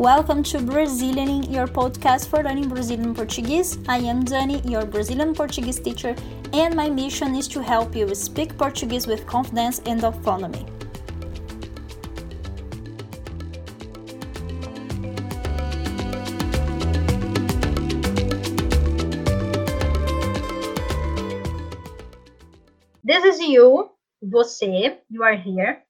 Welcome to Brazilianing, your podcast for learning Brazilian Portuguese. I am Dani, your Brazilian Portuguese teacher, and my mission is to help you speak Portuguese with confidence and autonomy. This is you, você, you are here.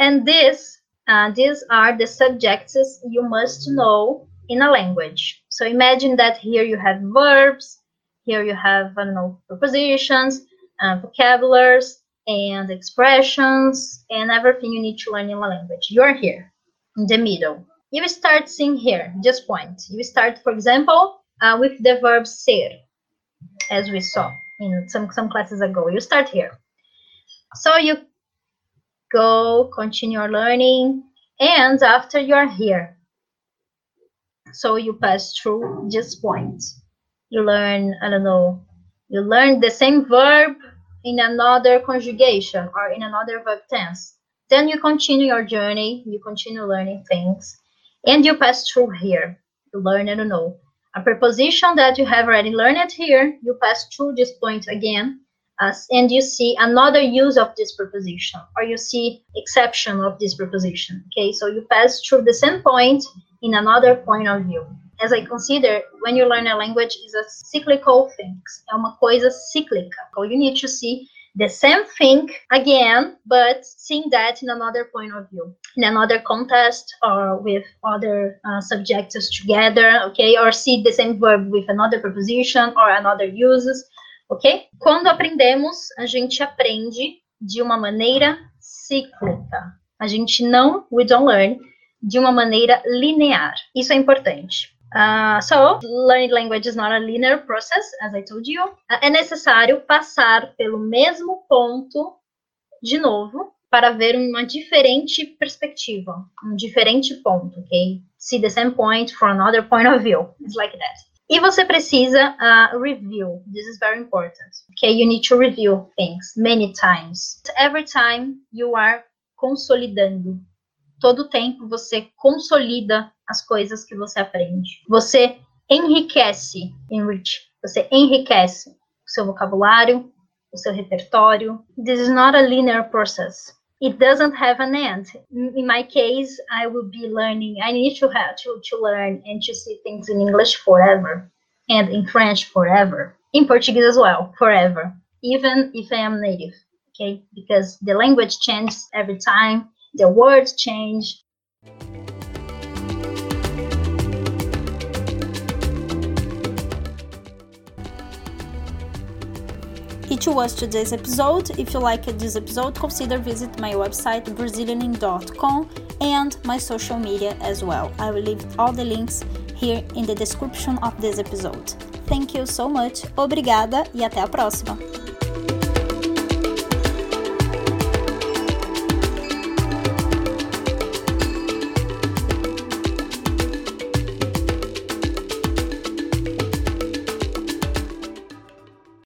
And this, uh, these are the subjects you must know in a language. So imagine that here you have verbs, here you have, I know, prepositions, uh, vocabularies, and expressions, and everything you need to learn in a language. You're here, in the middle. You start seeing here, just point. You start, for example, uh, with the verb ser, as we saw in some, some classes ago. You start here. So you go, continue learning, and after you're here, so you pass through this point. You learn, I don't know, you learn the same verb in another conjugation or in another verb tense. Then you continue your journey, you continue learning things, and you pass through here. You learn, I don't know, a preposition that you have already learned here, you pass through this point again, and you see another use of this preposition, or you see exception of this preposition. Okay, so you pass through the same point in another point of view. As I consider, when you learn a language, is a cyclical thing. É uma coisa cíclica. So you need to see the same thing again, but seeing that in another point of view, in another context or with other uh, subjects together, okay, or see the same verb with another preposition or another uses, ok? Quando aprendemos, a gente aprende de uma maneira cíclica. A gente não, we don't learn, de uma maneira linear. Isso é importante. Uh, so, learning language is not a linear process, as I told you. Uh, é necessário passar pelo mesmo ponto de novo para ver uma diferente perspectiva, um diferente ponto, ok? See the same point from another point of view. It's like that. E você precisa uh, review. This is very important. Okay, you need to review things many times. Every time you are consolidando todo tempo você consolida as coisas que você aprende. Você enriquece, enrich, você enriquece o seu vocabulário, o seu repertório. This is not a linear process. It doesn't have an end. In my case, I will be learning. I need to have to, to learn and to see things in English forever, and in French forever, in Portuguese as well, forever, even if I am native. Okay, because the language changes every time the words change. It was today's episode. If you liked this episode, consider visit my website brazilianing.com and my social media as well. I will leave all the links here in the description of this episode. Thank you so much, obrigada e até a próxima!